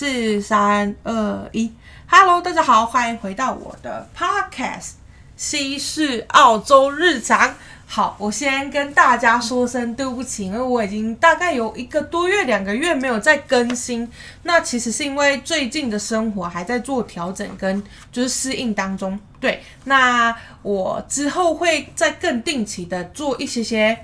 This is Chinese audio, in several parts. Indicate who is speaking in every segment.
Speaker 1: 四三二一，Hello，大家好，欢迎回到我的 Podcast《西式澳洲日常》。好，我先跟大家说声对不起，因为我已经大概有一个多月、两个月没有再更新。那其实是因为最近的生活还在做调整跟就是适应当中。对，那我之后会再更定期的做一些些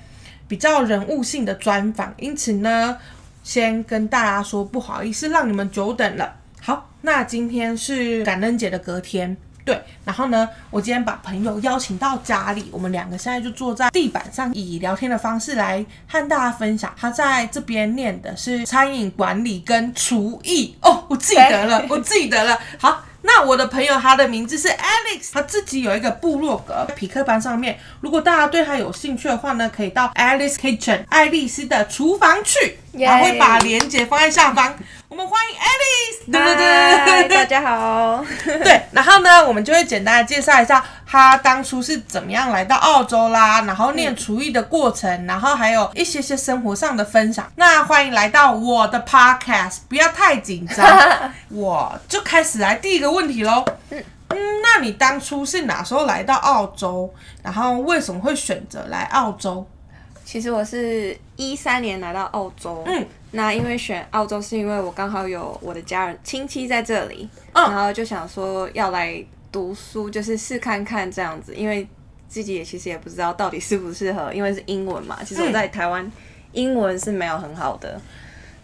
Speaker 1: 比较人物性的专访，因此呢。先跟大家说不好意思，让你们久等了。好，那今天是感恩节的隔天，对。然后呢，我今天把朋友邀请到家里，我们两个现在就坐在地板上，以聊天的方式来和大家分享。他在这边念的是餐饮管理跟厨艺哦，我记得了，我记得了。好。那我的朋友，他的名字是 Alex，他自己有一个部落格，匹克班上面。如果大家对他有兴趣的话呢，可以到 Alice Kitchen 爱丽丝的厨房去，他会把链接放在下方。我们欢迎 Alice，对对对，
Speaker 2: 大家好。
Speaker 1: 对，然后呢，我们就会简单的介绍一下他当初是怎么样来到澳洲啦，然后念厨艺的过程，嗯、然后还有一些些生活上的分享。那欢迎来到我的 Podcast，不要太紧张，我就开始来第一个问题喽。嗯嗯，那你当初是哪时候来到澳洲？然后为什么会选择来澳洲？
Speaker 2: 其实我是一三年来到澳洲，嗯，那因为选澳洲是因为我刚好有我的家人亲戚在这里，嗯，然后就想说要来读书，就是试看看这样子，因为自己也其实也不知道到底适不适合，因为是英文嘛，其实我在台湾英文是没有很好的，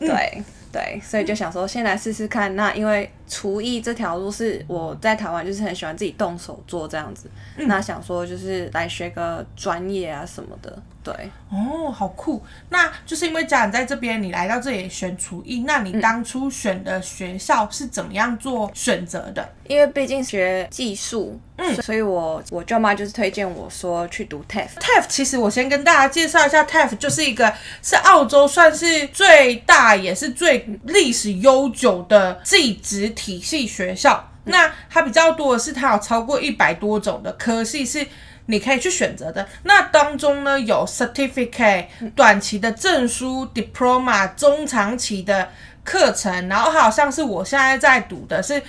Speaker 2: 嗯、对对，所以就想说先来试试看。那因为厨艺这条路是我在台湾就是很喜欢自己动手做这样子，嗯、那想说就是来学个专业啊什么的。对
Speaker 1: 哦，好酷！那就是因为家人在这边，你来到这里选厨艺，那你当初选的学校是怎么样做选择的？
Speaker 2: 因为毕竟学技术，嗯，所以我我舅妈就是推荐我说去读 TAFE。
Speaker 1: TAFE 其实我先跟大家介绍一下，TAFE 就是一个是澳洲算是最大也是最历史悠久的技职体系学校。嗯、那它比较多的是，它有超过一百多种的科系是。你可以去选择的，那当中呢，有 certificate 短期的证书 diploma 中长期的课程，然后好像是我现在在读的是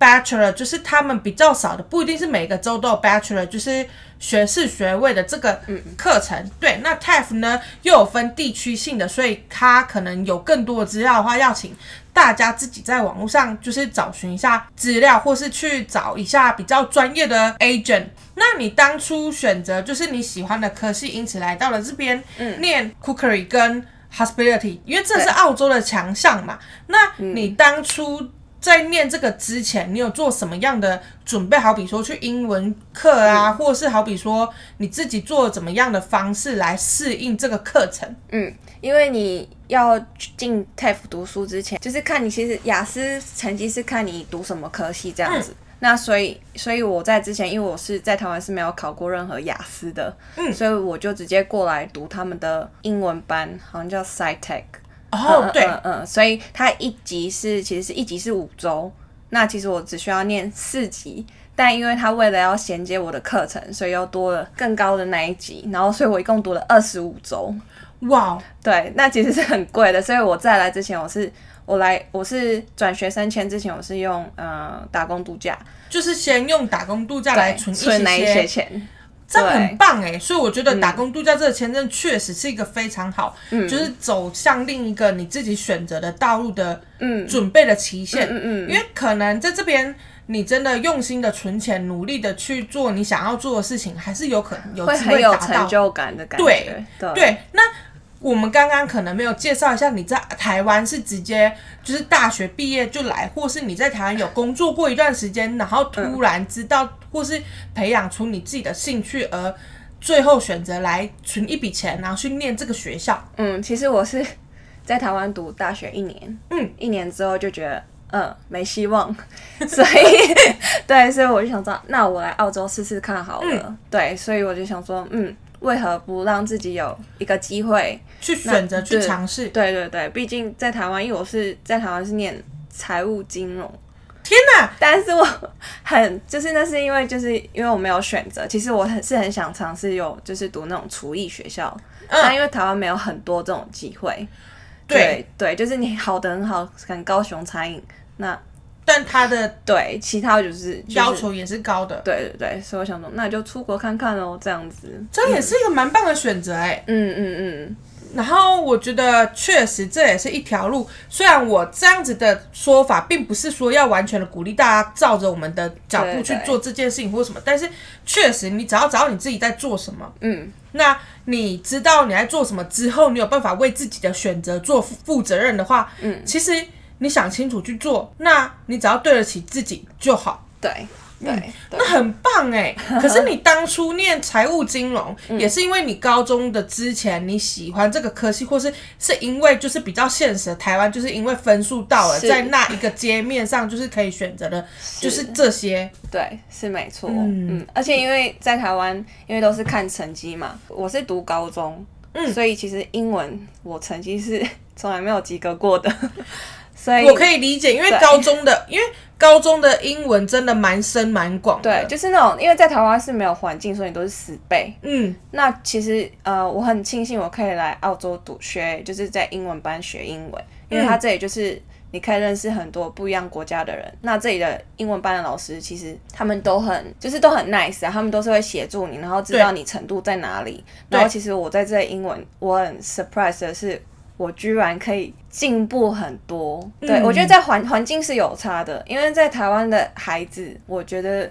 Speaker 1: bachelor，就是他们比较少的，不一定是每个州都有 bachelor，就是学士学位的这个课程。对，那 TAFE 呢又有分地区性的，所以它可能有更多的资料的话，要请大家自己在网络上就是找寻一下资料，或是去找一下比较专业的 agent。那你当初选择就是你喜欢的科系，因此来到了这边嗯念 cookery 跟 hospitality，因为这是澳洲的强项嘛。那你当初在念这个之前，你有做什么样的准备？好比说去英文课啊，或者是好比说你自己做怎么样的方式来适应这个课程？
Speaker 2: 嗯，因为你要进 TAFE 读书之前，就是看你其实雅思成绩是看你读什么科系这样子。嗯那所以，所以我在之前，因为我是在台湾是没有考过任何雅思的，嗯，所以我就直接过来读他们的英文班，好像叫 SciTech。
Speaker 1: 哦，嗯、对，
Speaker 2: 嗯嗯，所以它一级是其实是一级是五周，那其实我只需要念四级，但因为他为了要衔接我的课程，所以又多了更高的那一级，然后所以我一共读了二十五周。
Speaker 1: 哇，
Speaker 2: 对，那其实是很贵的，所以我在来之前我是。我来，我是转学生签之前，我是用呃打工度假，
Speaker 1: 就是先用打工度假来存存那一些钱，这样很棒哎。所以我觉得打工度假这个签证确实是一个非常好，嗯，就是走向另一个你自己选择的道路的，嗯，准备的期限，嗯嗯，因为可能在这边你真的用心的存钱，努力的去做你想要做的事情，还是有可能有机会达到。
Speaker 2: 成就感的感觉，
Speaker 1: 对对，对，那。我们刚刚可能没有介绍一下，你在台湾是直接就是大学毕业就来，或是你在台湾有工作过一段时间，然后突然知道，或是培养出你自己的兴趣，而最后选择来存一笔钱，然后去念这个学校。
Speaker 2: 嗯，其实我是在台湾读大学一年，嗯，一年之后就觉得，嗯，没希望，所以 对，所以我就想说，那我来澳洲试试看好了。嗯、对，所以我就想说，嗯。为何不让自己有一个机会
Speaker 1: 去选择去尝试？
Speaker 2: 对对对，毕竟在台湾，因为我是在台湾是念财务金融。
Speaker 1: 天哪！
Speaker 2: 但是我很 就是那是因为就是因为我没有选择。其实我很是很想尝试有就是读那种厨艺学校，嗯、但因为台湾没有很多这种机会。对对，对，就是你好的很好，很高雄餐饮。那
Speaker 1: 但他的
Speaker 2: 对其他就是
Speaker 1: 要求也是高的。
Speaker 2: 对对对，所以我想说，那就出国看看喽，这样子。
Speaker 1: 这也是一个蛮棒的选择哎。
Speaker 2: 嗯嗯嗯。
Speaker 1: 然后我觉得确实这也是一条路。虽然我这样子的说法，并不是说要完全的鼓励大家照着我们的脚步去做这件事情或什么，但是确实你只要找到你自己在做什么，嗯，那你知道你在做什么之后，你有办法为自己的选择做负责任的话，嗯，其实你想清楚去做，那你只要对得起自己就好。
Speaker 2: 对。对，对，
Speaker 1: 那很棒哎！可是你当初念财务金融，也是因为你高中的之前你喜欢这个科系，或是是因为就是比较现实的台湾，就是因为分数到了，在那一个阶面上就是可以选择的，就是这些。
Speaker 2: 对，是没错。嗯，嗯，而且因为在台湾，因为都是看成绩嘛，我是读高中，嗯，所以其实英文我成绩是从来没有及格过的。所以
Speaker 1: 我可以理解，因为高中的，因为高中的英文真的蛮深蛮广。
Speaker 2: 对，就是那种，因为在台湾是没有环境，所以你都是死背。嗯，那其实呃，我很庆幸我可以来澳洲读学，就是在英文班学英文，因为他这里就是你可以认识很多不一样国家的人。嗯、那这里的英文班的老师其实他们都很，就是都很 nice 啊，他们都是会协助你，然后知道你程度在哪里。然后其实我在这英文，我很 surprise 的是。我居然可以进步很多，对，嗯，我觉得在环环境是有差的，因为在台湾的孩子，我觉得。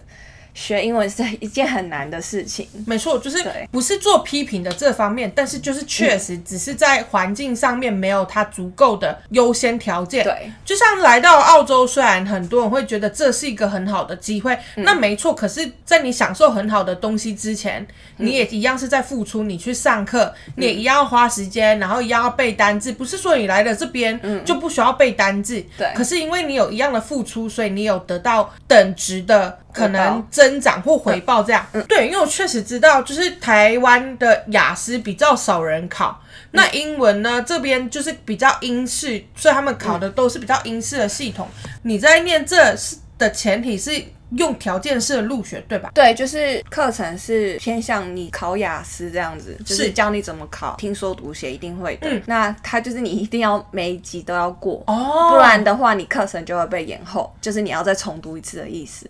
Speaker 2: 学英文是一件很难的事情，
Speaker 1: 没错，就是不是做批评的这方面，但是就是确实只是在环境上面没有它足够的优先条件。
Speaker 2: 对，
Speaker 1: 就像来到澳洲，虽然很多人会觉得这是一个很好的机会，嗯、那没错，可是，在你享受很好的东西之前，嗯、你也一样是在付出。你去上课，嗯、你也一样要花时间，然后一样要背单字。不是说你来了这边就不需要背单字，对、嗯。可是因为你有一样的付出，所以你有得到等值的。可能增长或回报这样，嗯，对，因为我确实知道，就是台湾的雅思比较少人考，那英文呢这边就是比较英式，所以他们考的都是比较英式的系统。你在念这是的前提是用条件式的入学，对吧？
Speaker 2: 对，就是课程是偏向你考雅思这样子，就是教你怎么考，听说读写一定会的。嗯，那他就是你一定要每一级都要过哦，不然的话你课程就会被延后，就是你要再重读一次的意思。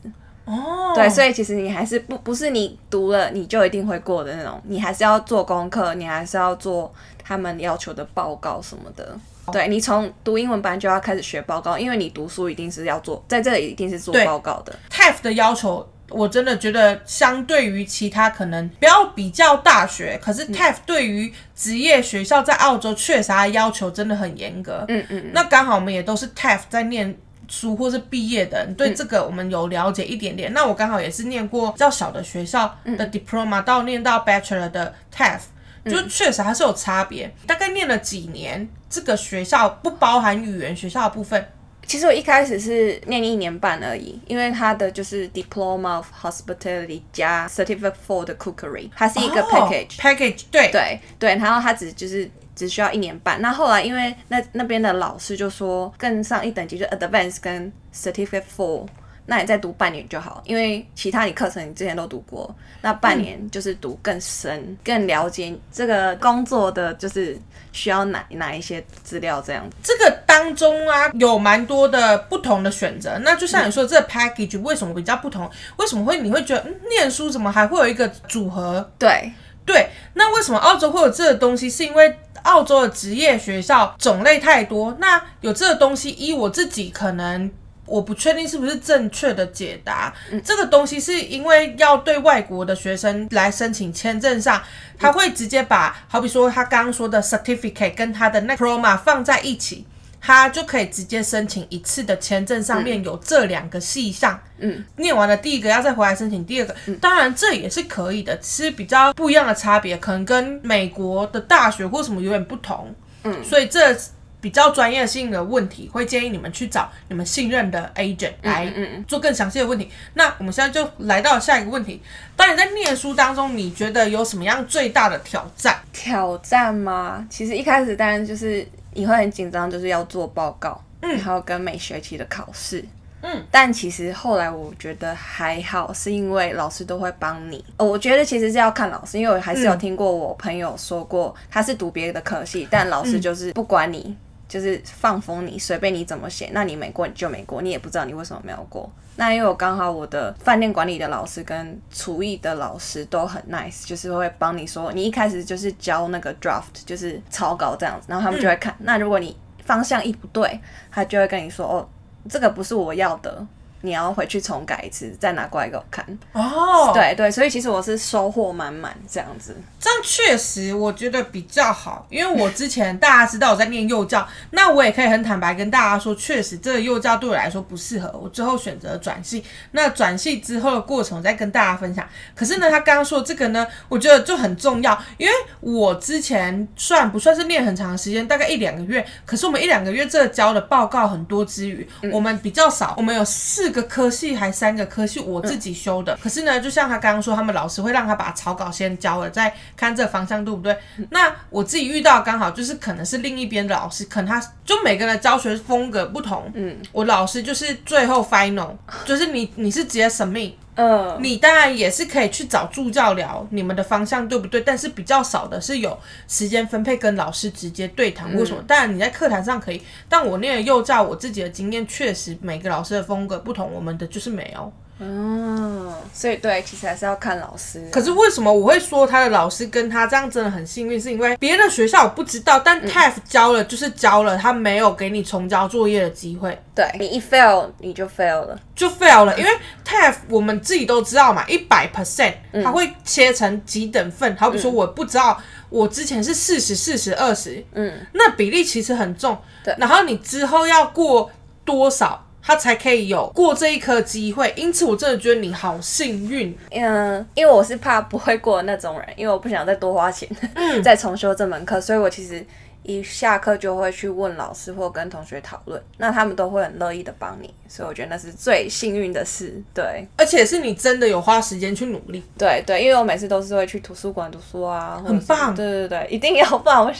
Speaker 2: 哦，oh. 对，所以其实你还是不不是你读了你就一定会过的那种，你还是要做功课，你还是要做他们要求的报告什么的。Oh. 对，你从读英文班就要开始学报告，因为你读书一定是要做，在这里一定是做报告的。
Speaker 1: TAFE 的要求，我真的觉得相对于其他可能不要比较大学，可是 TAFE 对于职业学校在澳洲确实它要求真的很严格。嗯嗯，那刚好我们也都是 TAFE 在念。书或是毕业的，对这个我们有了解一点点。嗯、那我刚好也是念过比较小的学校的 diploma，、嗯、到念到 bachelor 的 TAFE，就确实还是有差别。嗯、大概念了几年，这个学校不包含语言学校的部分。
Speaker 2: 其实我一开始是念一年半而已，因为它的就是 diploma of hospitality 加 certificate for the cookery，它是一个 package、
Speaker 1: 哦、package 对
Speaker 2: 对对，然后它只就是。只需要一年半。那后来因为那那边的老师就说更上一等级就 Advanced 跟 Certificate Four，那你再读半年就好，因为其他你课程你之前都读过，那半年就是读更深、嗯、更了解这个工作的就是需要哪哪一些资料这样子。
Speaker 1: 这个当中啊有蛮多的不同的选择。那就像你说这个 package 为什么比较不同？嗯、为什么会你会觉得、嗯、念书怎么还会有一个组合？
Speaker 2: 对
Speaker 1: 对，那为什么澳洲会有这个东西？是因为澳洲的职业学校种类太多，那有这个东西，依我自己可能我不确定是不是正确的解答。嗯、这个东西是因为要对外国的学生来申请签证上，他会直接把好比说他刚刚说的 certificate 跟他的那 diploma 放在一起。他就可以直接申请一次的签证，上面有这两个细项。嗯，念完了第一个，要再回来申请第二个。嗯，当然这也是可以的，只是比较不一样的差别，可能跟美国的大学或什么有点不同。嗯，所以这比较专业性的问题，会建议你们去找你们信任的 agent 来做更详细的问题。那我们现在就来到下一个问题：当你在念书当中，你觉得有什么样最大的挑战？
Speaker 2: 挑战吗？其实一开始当然就是。你会很紧张，就是要做报告，嗯，然后跟每学期的考试，嗯，但其实后来我觉得还好，是因为老师都会帮你。我觉得其实是要看老师，因为我还是有听过我朋友说过，他是读别的科系，但老师就是不管你就是放风你随便你怎么写，那你没过你就没过，你也不知道你为什么没有过。那因为我刚好我的饭店管理的老师跟厨艺的老师都很 nice，就是会帮你说，你一开始就是交那个 draft，就是草稿这样子，然后他们就会看。那如果你方向一不对，他就会跟你说，哦，这个不是我要的。你要回去重改一次，再拿过来给我看。哦、oh.，对对，所以其实我是收获满满这样子。
Speaker 1: 这样确实我觉得比较好，因为我之前大家知道我在念幼教，那我也可以很坦白跟大家说，确实这个幼教对我来说不适合，我最后选择转系。那转系之后的过程，我再跟大家分享。可是呢，他刚刚说这个呢，我觉得就很重要，因为我之前算不算是念很长时间，大概一两个月。可是我们一两个月这个交的报告很多之余，嗯、我们比较少，我们有四。四个科系还三个科系，我自己修的。嗯、可是呢，就像他刚刚说，他们老师会让他把草稿先交了，再看这个方向对不对？嗯、那我自己遇到刚好就是可能是另一边的老师，可能他就每个人的教学风格不同。嗯，我老师就是最后 final，就是你你是直接 submit。嗯，你当然也是可以去找助教聊你们的方向对不对？但是比较少的是有时间分配跟老师直接对谈为什么？当然你在课堂上可以，但我那个幼教我自己的经验确实每个老师的风格不同，我们的就是没有。
Speaker 2: 嗯，所以对，其实还是要看老师。
Speaker 1: 可是为什么我会说他的老师跟他这样真的很幸运？是因为别的学校我不知道，但 TAFE 教了就是教了，他没有给你重交作业的机会。
Speaker 2: 对，你一 fail 你就 fail 了，
Speaker 1: 就 fail 了。因为 TAFE 我们自己都知道嘛，一百 percent 它会切成几等份。好比说我不知道，我之前是四十、四十、二十，嗯，那比例其实很重。对，然后你之后要过多少？他才可以有过这一科机会，因此我真的觉得你好幸运。
Speaker 2: 嗯，因为我是怕不会过的那种人，因为我不想再多花钱，嗯，再重修这门课，所以我其实一下课就会去问老师或跟同学讨论，那他们都会很乐意的帮你，所以我觉得那是最幸运的事。对，
Speaker 1: 而且是你真的有花时间去努力。
Speaker 2: 对对，因为我每次都是会去图书馆读书啊，
Speaker 1: 很棒。
Speaker 2: 对对对，一定要棒。我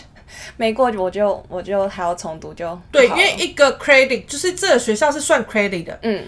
Speaker 2: 没过我就我就还要重读就
Speaker 1: 对，因为一个 credit 就是这个学校是算 credit 的，嗯。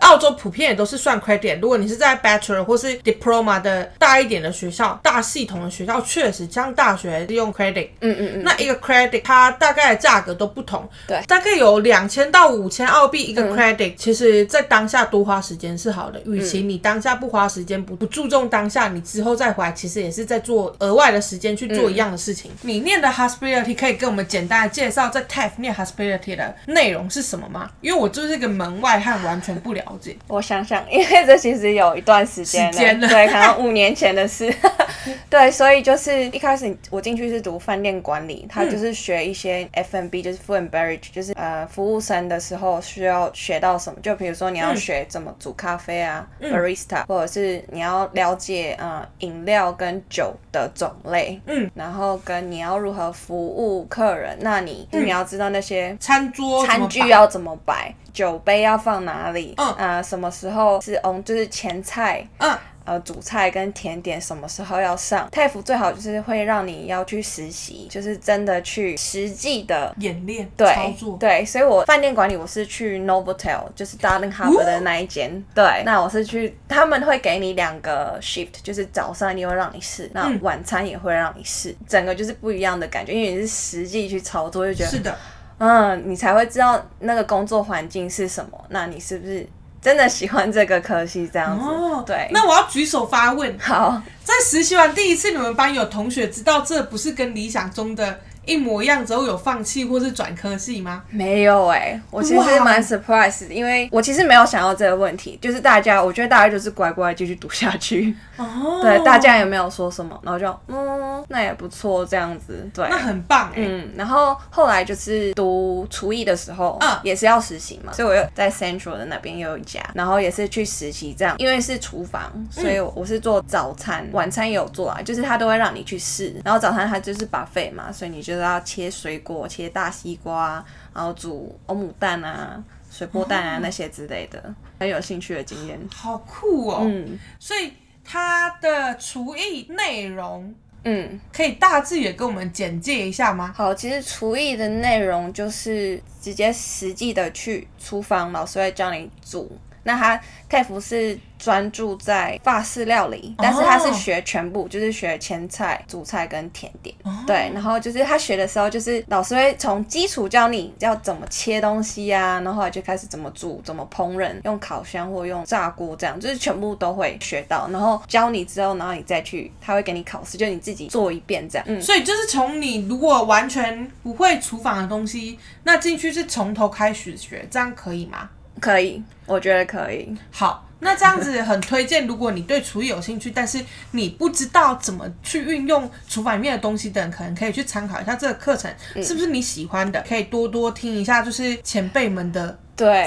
Speaker 1: 澳洲普遍也都是算 credit。如果你是在 bachelor 或是 diploma 的大一点的学校，大系统的学校，确实像大学利用 credit。嗯嗯嗯。那一个 credit 它大概的价格都不同。对。大概有两千到五千澳币一个 credit，嗯。其实，在当下多花时间是好的。与其你当下不花时间，不不注重当下，你之后再回来，其实也是在做额外的时间去做一样的事情。嗯。你念的 hospitality 可以跟我们简单的介绍在 TAFE 念 hospitality 的内容是什么吗？因为我就是一个门外汉，完全不了。
Speaker 2: 我想想，因为这其实有一段时间了，对，可能五年前的事，对，所以就是一开始我进去是读饭店管理，他就是学一些 F&B，就是 Food and Beverage，就是呃服务生的时候需要学到什么，就比如说你要学怎么煮咖啡啊，嗯，Barista，或者是你要了解呃饮料跟酒的种类，嗯，然后跟你要如何服务客人，那你你要知道那些
Speaker 1: 餐桌
Speaker 2: 餐具要怎么摆。酒杯要放哪里？嗯啊、呃，什么时候是嗯，就是前菜，嗯，呃，主菜跟甜点什么时候要上？TAFE 最好就是会让你要去实习，就是真的去实际的
Speaker 1: 演练
Speaker 2: 对
Speaker 1: 操作。
Speaker 2: 对，所以我饭店管理我是去 Novotel，就是 Darling Harbour 的那一间。哦、对，那我是去，他们会给你两个 shift，就是早上一定会让你试，那晚餐也会让你试，嗯、整个就是不一样的感觉，因为你是实际去操作，就觉得
Speaker 1: 是的。
Speaker 2: 嗯，你才会知道那个工作环境是什么。那你是不是真的喜欢这个科系这样子？哦，对。
Speaker 1: 那我要举手发问。
Speaker 2: 好，
Speaker 1: 在实习完第一次，你们班有同学知道这不是跟理想中的一模一样之后有放弃或是转科系吗？
Speaker 2: 没有哎、欸，我其实蛮 surprise 的，因为我其实没有想到这个问题，就是大家，我觉得大家就是乖乖继续读下去。哦，对，大家也没有说什么，然后就嗯，那也不错，这样子，对，
Speaker 1: 那很棒哎。
Speaker 2: 嗯，然后后来就是读厨艺的时候，嗯，也是要实习嘛，所以我又在 Central 的那边又有一家，然后也是去实习这样，因为是厨房，所以我是做早餐，晚餐也有做啊，就是他都会让你去试，然后早餐他就是 buffet 嘛，所以你就要切水果，切大西瓜，然后煮欧姆蛋啊、水波蛋啊那些之类的，很有兴趣的经验，
Speaker 1: 好酷哦，嗯，所以。它的厨艺内容，嗯，可以大致也跟我们简介一下吗？
Speaker 2: 好，其实厨艺的内容就是直接实际的去厨房，老师会教你煮那他 TAFE 是专注在法式料理，但是他是学全部，就是学前菜、主菜跟甜点。对，然后就是他学的时候，就是老师会从基础教你要怎么切东西啊，然后后来就开始怎么煮、怎么烹饪，用烤箱或用炸锅这样，就是全部都会学到。然后教你之后，然后你再去，他会给你考试，就你自己做一遍这样。
Speaker 1: 嗯，所以就是从你如果完全不会厨房的东西，那进去是从头开始学，这样可以吗？
Speaker 2: 可以，我觉得可以。
Speaker 1: 好，那这样子很推荐。如果你对厨艺有兴趣，但是你不知道怎么去运用厨房里面的东西的人，可能可以去参考一下这个课程，是不是你喜欢的？可以多多听一下，就是前辈们的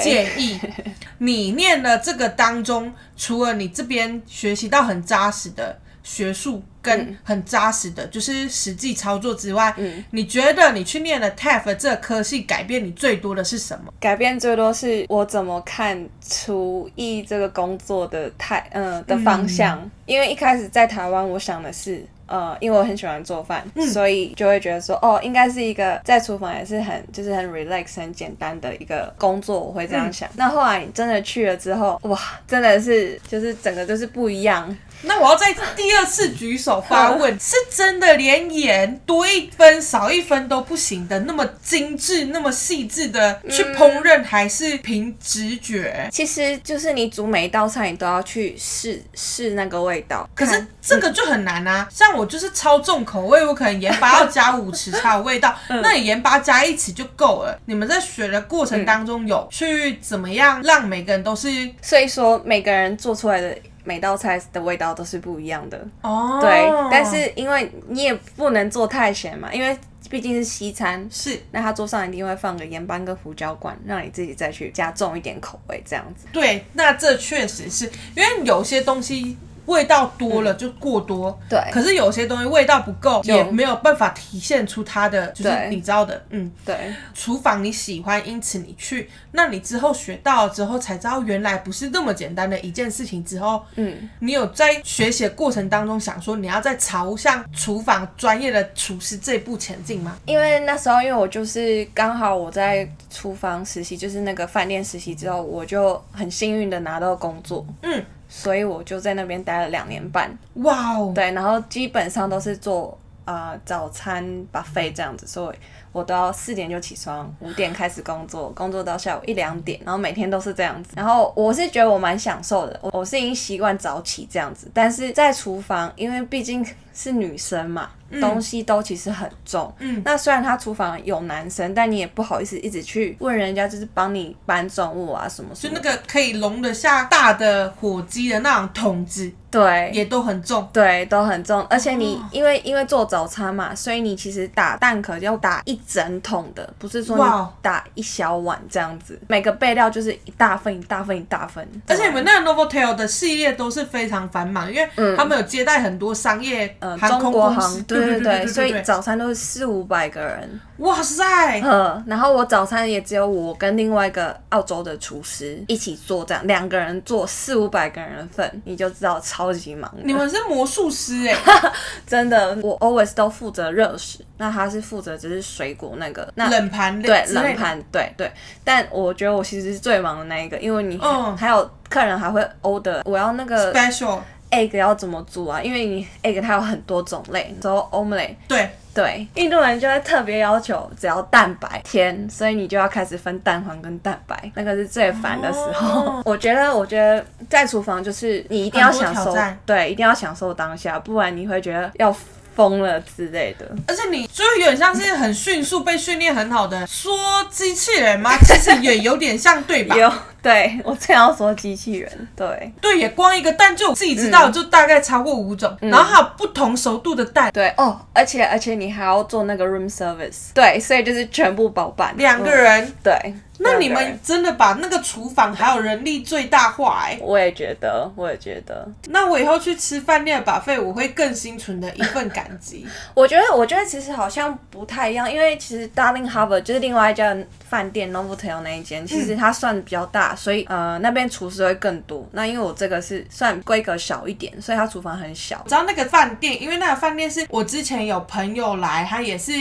Speaker 1: 建议。你念了这个当中，除了你这边学习到很扎实的。学术跟很扎实的，嗯、就是实际操作之外，嗯，你觉得你去念了 TAFE 这科系，改变你最多的是什么？
Speaker 2: 改变最多是我怎么看厨艺这个工作的态，嗯、呃、的方向。嗯、因为一开始在台湾，我想的是，呃，因为我很喜欢做饭，嗯、所以就会觉得说，哦，应该是一个在厨房也是很就是很 relax 很简单的一个工作，我会这样想。嗯、那后来你真的去了之后，哇，真的是就是整个就是不一样。
Speaker 1: 那我要再第二次举手发问，是真的连盐多一分少一分都不行的，那么精致、那么细致的去烹饪，还是凭直觉？
Speaker 2: 其实就是你煮每一道菜，你都要去试试那个味道。
Speaker 1: 可是这个就很难啊！像我就是超重口味，我可能盐巴要加五匙才有味道，那你盐巴加一匙就够了。你们在学的过程当中有去怎么样让每个人都是？
Speaker 2: 所以说每个人做出来的。每道菜的味道都是不一样的哦，oh. 对，但是因为你也不能做太咸嘛，因为毕竟是西餐，
Speaker 1: 是，
Speaker 2: 那他桌上一定会放个盐巴跟胡椒罐，让你自己再去加重一点口味，这样子。
Speaker 1: 对，那这确实是因为有些东西。味道多了就过多，嗯、对。可是有些东西味道不够，也没有办法体现出它的，就是你知道的，嗯，对。厨房你喜欢，因此你去，那你之后学到了之后才知道原来不是那么简单的一件事情。之后，嗯，你有在学习的过程当中想说你要再朝向厨房专业的厨师这一步前进吗？
Speaker 2: 因为那时候因为我就是刚好我在厨房实习，就是那个饭店实习之后，我就很幸运的拿到工作，嗯。所以我就在那边待了两年半，哇哦。对，然后基本上都是做啊、呃、早餐 buffet 这样子，所以我都要四点就起床，五点开始工作，工作到下午一两点，然后每天都是这样子。然后我是觉得我蛮享受的，我我是已经习惯早起这样子，但是在厨房，因为毕竟是女生嘛。东西都其实很重，嗯，那虽然他厨房有男生，但你也不好意思一直去问人家，就是帮你搬重物啊什么什么。
Speaker 1: 就那个可以容得下大的火鸡的那种桶子，
Speaker 2: 对，
Speaker 1: 也都很重，
Speaker 2: 对，都很重。而且你因为因为做早餐嘛，所以你其实打蛋壳要打一整桶的，不是说你打一小碗这样子。每个备料就是一大份一大份一大份。
Speaker 1: 而且你们那个 Novotel 的系列都是非常繁忙，因为他们有接待很多商业呃航空公司。
Speaker 2: 对对对，所以早餐都是四五百个人，
Speaker 1: 哇塞！
Speaker 2: 嗯，然后我早餐也只有我跟另外一个澳洲的厨师一起做，这样两个人做四五百个人份，你就知道超级忙。
Speaker 1: 你们是魔术师哎，
Speaker 2: 真的，我 always 都负责热食，那他是负责只是水果那个那
Speaker 1: 冷盘
Speaker 2: 对冷盘对对，但我觉得我其实是最忙的那一个，因为你还有客人还会 order，我要那个
Speaker 1: special。
Speaker 2: Egg 要怎么煮啊？因为你 egg 它有很多种类，然后 omelette
Speaker 1: 对
Speaker 2: 对，印度人就会特别要求只要蛋白甜，所以你就要开始分蛋黄跟蛋白，那个是最烦的时候。哦、我觉得，我觉得在厨房就是你一定要享受，对，一定要享受当下，不然你会觉得要疯了之类的。
Speaker 1: 而且你就有点像是很迅速被训练很好的说机器人吗？其实也有点像，对吧？
Speaker 2: 有。对，我正要说机器人，对
Speaker 1: 对，也光一个蛋就自己知道，就大概超过五种，嗯、然后还有不同熟度的蛋，
Speaker 2: 对哦，而且而且你还要做那个 room service，对，所以就是全部包办
Speaker 1: 两个人，嗯、
Speaker 2: 对。
Speaker 1: 那你们真的把那个厨房还有人力最大化哎、欸！
Speaker 2: 我也觉得，我也觉得。
Speaker 1: 那我以后去吃饭店的 buffet，我会更心存的一份感激。
Speaker 2: 我觉得，我觉得其实好像不太一样，因为其实 Darling Harbour 就是另外一家饭店 Novotel 那一间，其实它算比较大大，所以呃那边厨师会更多。那因为我这个是算规格小一点，所以它厨房很小。
Speaker 1: 知道那个饭店，因为那个饭店是我之前有朋友来，他也是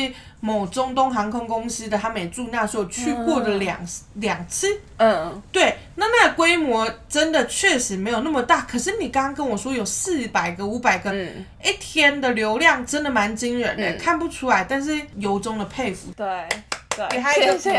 Speaker 1: 某中东航空公司的，他们也住那时候去过的两两、嗯、次。嗯，对，那那个规模真的确实没有那么大，可是你刚刚跟我说有四百个、五百个，嗯、一天的流量真的蛮惊人的，嗯、看不出来，但是由衷的佩服。
Speaker 2: 对。
Speaker 1: 给他一个鼓励。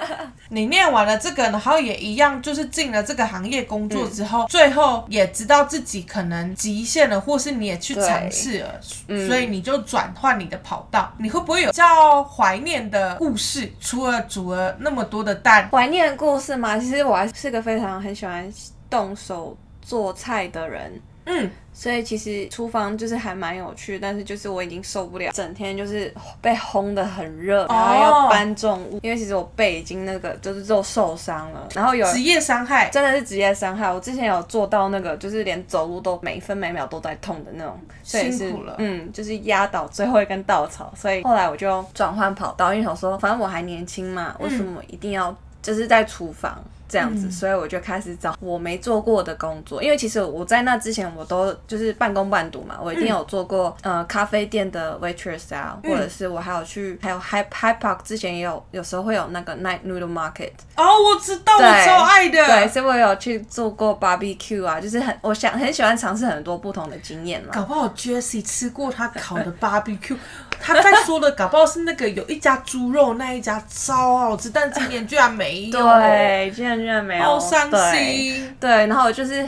Speaker 1: 你念完了这个，然后也一样，就是进了这个行业工作之后，嗯、最后也知道自己可能极限了，或是你也去尝试了，嗯、所以你就转换你的跑道。你会不会有比较怀念的故事？除了煮了那么多的蛋，
Speaker 2: 怀念的故事吗？其实我还是个非常很喜欢动手做菜的人。嗯。所以其实厨房就是还蛮有趣，但是就是我已经受不了，整天就是被烘得很热，然后要搬重物，因为其实我背已经那个就是肉受伤了，然后有职
Speaker 1: 业伤害，
Speaker 2: 真的是职业伤害。我之前有做到那个，就是连走路都每分每秒都在痛的那种，所以是
Speaker 1: 辛苦了，
Speaker 2: 嗯，就是压倒最后一根稻草。所以后来我就转换跑道，因为想说反正我还年轻嘛，为什么一定要就是在厨房？这样子，所以我就开始找我没做过的工作，因为其实我在那之前我都就是半工半读嘛，我一定有做过、嗯、呃咖啡店的 waitress 啊，或者是我还有去还有 Hyde Hyde Park 之前也有有时候会有那个 night noodle market
Speaker 1: 哦，我知道，我超爱的，
Speaker 2: 对，所以我有去做过 barbecue 啊，就是很我想很喜欢尝试很多不同的经验嘛。
Speaker 1: 搞不好 Jessie 吃过他烤的 barbecue，他在说的搞不好是那个有一家猪肉那一家超好吃，但今年居然没有，
Speaker 2: 对，今年。居然没有，
Speaker 1: 好伤心。
Speaker 2: 对，对，然后就是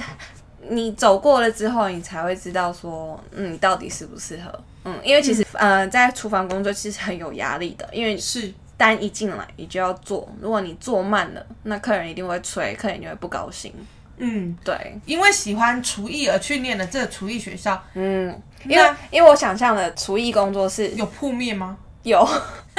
Speaker 2: 你走过了之后，你才会知道说，嗯，你到底适不适合。嗯，因为其实，嗯、呃，在厨房工作其实很有压力的，因为是单一进来你就要做，如果你做慢了，那客人一定会催，客人就会不高兴。嗯，对，
Speaker 1: 因为喜欢厨艺而去念的这个厨艺学校。
Speaker 2: 嗯，因为因为我想象的厨艺工作室
Speaker 1: 有破灭吗？
Speaker 2: 有。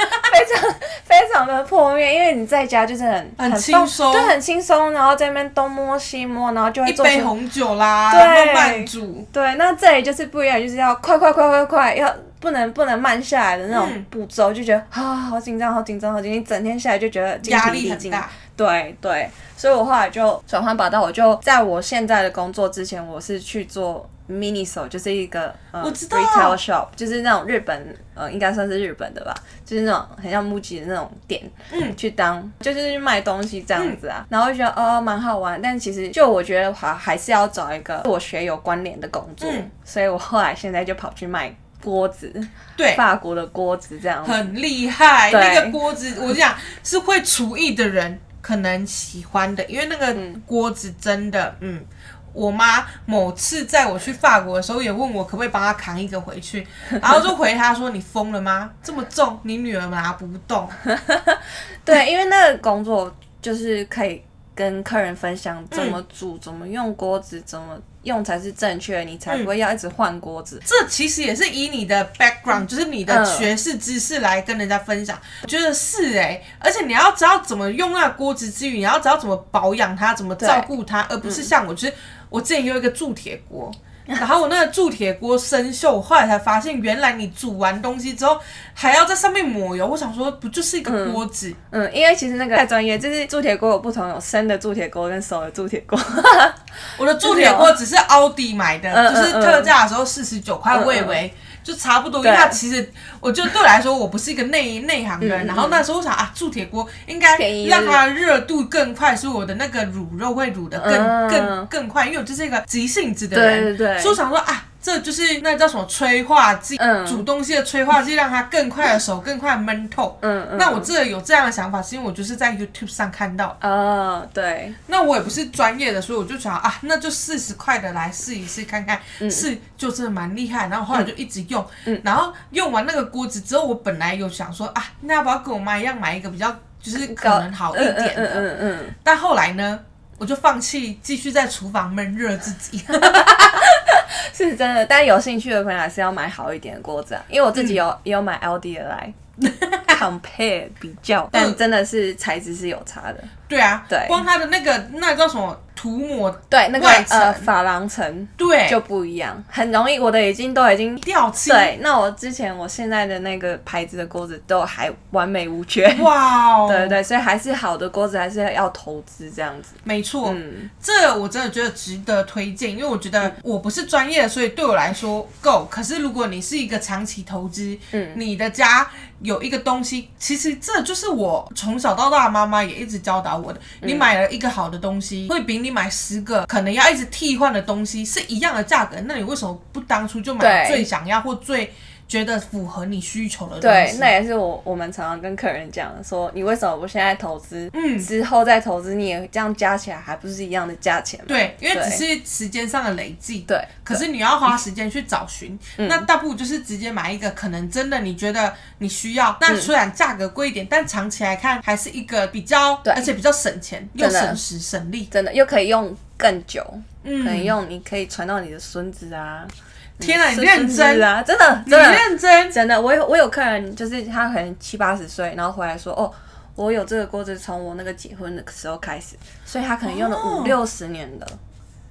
Speaker 2: 非常非常的破灭，因为你在家就是很
Speaker 1: 很轻松，
Speaker 2: 就很轻松，然后在那边东摸西摸，然后就会做
Speaker 1: 一杯红酒啦，对，慢慢煮。
Speaker 2: 对，那这里就是不一样，就是要快快快快快，要不能不能慢下来的那种步骤，嗯、就觉得啊，好紧张，好紧张，好紧张，一整天下来就觉得
Speaker 1: 压力很大。
Speaker 2: 对对，所以我后来就转换跑道，我就在我现在的工作之前，我是去做。Miniso 就是一个呃
Speaker 1: 我知道
Speaker 2: ，retail shop，就是那种日本呃，应该算是日本的吧，就是那种很像 MUJI 的那种店，嗯，去当就是去卖东西这样子啊，嗯、然后就觉得哦蛮好玩，但其实就我觉得还还是要找一个我学有关联的工作，嗯、所以我后来现在就跑去卖锅子，对，法国的锅子这样
Speaker 1: 很厉害，那个锅子我讲是会厨艺的人可能喜欢的，因为那个锅子真的嗯。嗯我妈某次在我去法国的时候也问我可不可以帮她扛一个回去，然后就回她说：“你疯了吗？这么重，你女儿拿不动。”
Speaker 2: 对，因为那个工作就是可以跟客人分享怎么煮、嗯、怎么用锅子、怎么用才是正确，你才不会要一直换锅子、嗯。
Speaker 1: 这其实也是以你的 background，就是你的学识知识来跟人家分享。我觉得是哎、欸，而且你要知道怎么用那锅子之余，你要知道怎么保养它，怎么照顾它，而不是像我就是。我之前有一个铸铁锅，然后我那个铸铁锅生锈，我后来才发现，原来你煮完东西之后还要在上面抹油。我想说，不就是一个锅子？
Speaker 2: 嗯，嗯，因为其实那个太专业，就是铸铁锅有不同，有生的铸铁锅跟熟的铸铁锅。
Speaker 1: 我的铸铁锅只是奥迪买的，嗯、就是特价的时候四十九块，我以为。就差不多，因为它其实，我就对我来说，我不是一个内内行人。然后那时候我想啊，铸铁锅应该让它热度更快，所以我的那个卤肉会卤的更更更快，因为我就是一个急性子的人，所以我想说啊。这就是那叫什么催化剂，嗯、煮东西的催化剂，让它更快的熟，更快的焖透。嗯嗯。那我这有这样的想法，是因为我就是在 YouTube 上看到。
Speaker 2: 哦，对。
Speaker 1: 那我也不是专业的，所以我就想啊，那就四十块的来试一试看看，是、嗯、就真的蛮厉害。然后后来就一直用，嗯、然后用完那个锅子之后，我本来有想说啊，那要不要跟我妈一样买一个比较就是可能好一点的？嗯嗯，嗯，嗯，嗯。但后来呢，我就放弃继续在厨房闷热自己。
Speaker 2: 是真的，但有兴趣的朋友还是要买好一点的锅子啊，因为我自己有、嗯、也有买 LD 的来 compare 比较，但真的是材质是有差的。
Speaker 1: 对啊，
Speaker 2: 对，
Speaker 1: 光它的那个那叫什么？涂抹
Speaker 2: 对那个呃珐琅层
Speaker 1: 对
Speaker 2: 就不一样，很容易我的已经都已经
Speaker 1: 掉漆。
Speaker 2: 对，那我之前我现在的那个牌子的锅子都还完美无缺。
Speaker 1: 哇哦，
Speaker 2: 对对，所以还是好的锅子还是要投资这样子。
Speaker 1: 没错，嗯，这我真的觉得值得推荐，因为我觉得我不是专业的，所以对我来说够。可是如果你是一个长期投资，嗯，你的家。有一个东西，其实这就是我从小到大妈妈也一直教导我的。你买了一个好的东西，会比你买十个可能要一直替换的东西是一样的价格。那你为什么不当初就买最想要或最？觉得符合你需求的东西，
Speaker 2: 对，那也是我我们常常跟客人讲的，说你为什么不现在投资，嗯，之后再投资，你也这样加起来还不是一样的价钱吗？
Speaker 1: 对，因为只是时间上的累积，
Speaker 2: 对。
Speaker 1: 可是你要花时间去找寻，那大不如就是直接买一个，可能真的你觉得你需要，那虽然价格贵一点，但长期来看还是一个比较，对，而且比较省钱又省时省力，
Speaker 2: 真的又可以用更久，嗯，可以用，你可以传到你的孙子啊。
Speaker 1: 天哪，你认真
Speaker 2: 啊！真的，真的，
Speaker 1: 你认真，
Speaker 2: 真的。我有我有客人，就是他可能七八十岁，然后回来说：“哦，我有这个锅子，从我那个结婚的时候开始，所以他可能用了五六十年了。”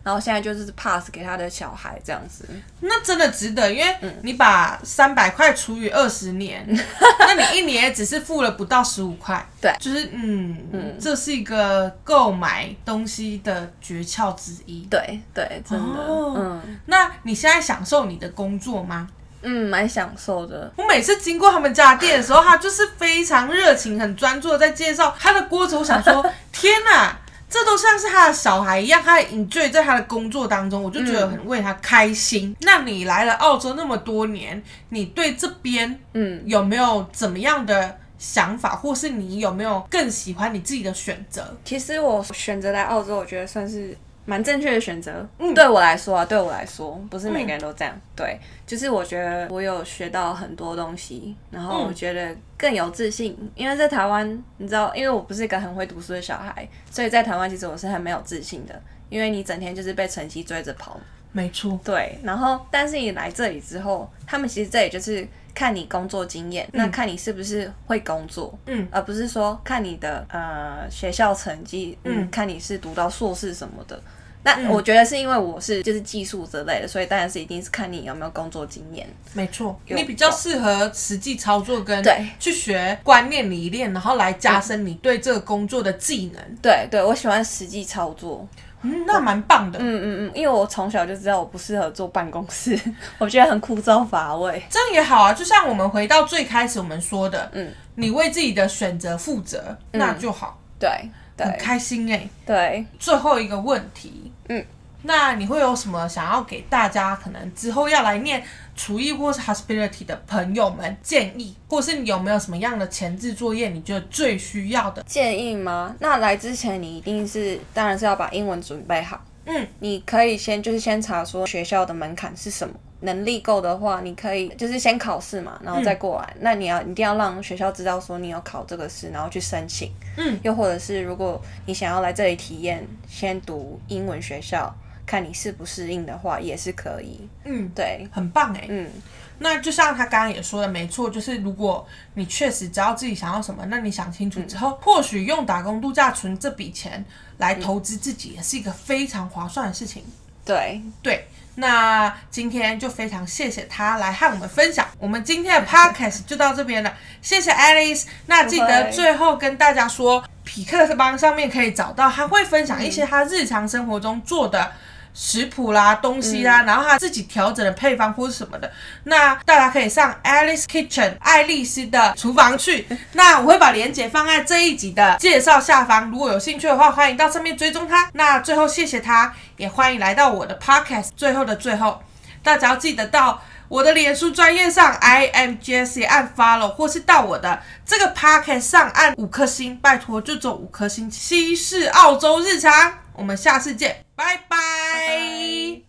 Speaker 2: 然后现在就是 pass 给他的小孩这样子，
Speaker 1: 那真的值得，因为你把三百块除以二十年，那你一年只是付了不到十五块，
Speaker 2: 对，
Speaker 1: 就是嗯嗯，这是一个购买东西的诀窍之一，
Speaker 2: 对对，真的，嗯，
Speaker 1: 那你现在享受你的工作吗？
Speaker 2: 嗯，蛮享受的。
Speaker 1: 我每次经过他们家店的时候，他就是非常热情、很专注的在介绍。他的锅子，我想说，天哪！这都像是他的小孩一样，他 enjoy 在他的工作当中，我就觉得很为他开心。嗯、那你来了澳洲那么多年，你对这边嗯有没有怎么样的想法，或是你有没有更喜欢你自己的选择？
Speaker 2: 其实我选择来澳洲，我觉得算是。蛮正确的选择，嗯，对我来说啊，对我来说，不是每个人都这样，嗯、对，就是我觉得我有学到很多东西，然后我觉得更有自信，嗯、因为在台湾，你知道，因为我不是一个很会读书的小孩，所以在台湾其实我是很没有自信的，因为你整天就是被成绩追着跑，
Speaker 1: 没错，
Speaker 2: 对，然后但是你来这里之后，他们其实这里就是。看你工作经验，那看你是不是会工作，嗯，而不是说看你的呃学校成绩，嗯，嗯，看你是读到硕士什么的。那我觉得是因为我是就是技术之类的，所以当然是一定是看你有没有工作经验。
Speaker 1: 没错，你比较适合实际操作跟对去学观念理念，然后来加深你对这个工作的技能。
Speaker 2: 对对，我喜欢实际操作。
Speaker 1: 嗯，那蛮棒的。
Speaker 2: 嗯嗯嗯，因为我从小就知道我不适合坐办公室，我觉得很枯燥乏味。
Speaker 1: 这样也好啊，就像我们回到最开始我们说的，嗯，你为自己的选择负责，那就好。
Speaker 2: 对，对，
Speaker 1: 很开心哎。
Speaker 2: 对，
Speaker 1: 最后一个问题，嗯。那你会有什么想要给大家可能之后要来念厨艺或是 hospitality 的朋友们建议，或是你有没有什么样的前置作业你觉得最需要的
Speaker 2: 建议吗？那来之前你一定是当然是要把英文准备好。嗯，你可以先就是先查说学校的门槛是什么，能力够的话，你可以就是先考试嘛，然后再过来。嗯、那你要一定要让学校知道说你有考这个试，然后去申请。嗯，又或者是如果你想要来这里体验，先读英文学校。看你适不适应的话，也是可以。嗯，对，
Speaker 1: 很棒哎。嗯，那就像他刚刚也说的，没错，就是如果你确实知道自己想要什么，那你想清楚之后，嗯、或许用打工度假存这笔钱来投资自己，也是一个非常划算的事情。
Speaker 2: 对
Speaker 1: 对，那今天就非常谢谢他来和我们分享。我们今天的 podcast 就到这边了，谢谢 Alice。那记得最后跟大家说，匹克邦上面可以找到，他会分享一些他日常生活中做的。食谱啦，东西啦，嗯、然后他自己调整的配方或是什么的，那大家可以上 Alice Kitchen 爱丽丝的厨房去。那我会把链接放在这一集的介绍下方，如果有兴趣的话，欢迎到上面追踪他。那最后谢谢他，也欢迎来到我的 Podcast。最后的最后，大家要记得到我的脸书专业上 I am Jessie 按 Follow，或是到我的这个 Podcast 上按五颗星，拜托就走五颗星。西式澳洲日常，我们下次见。拜拜。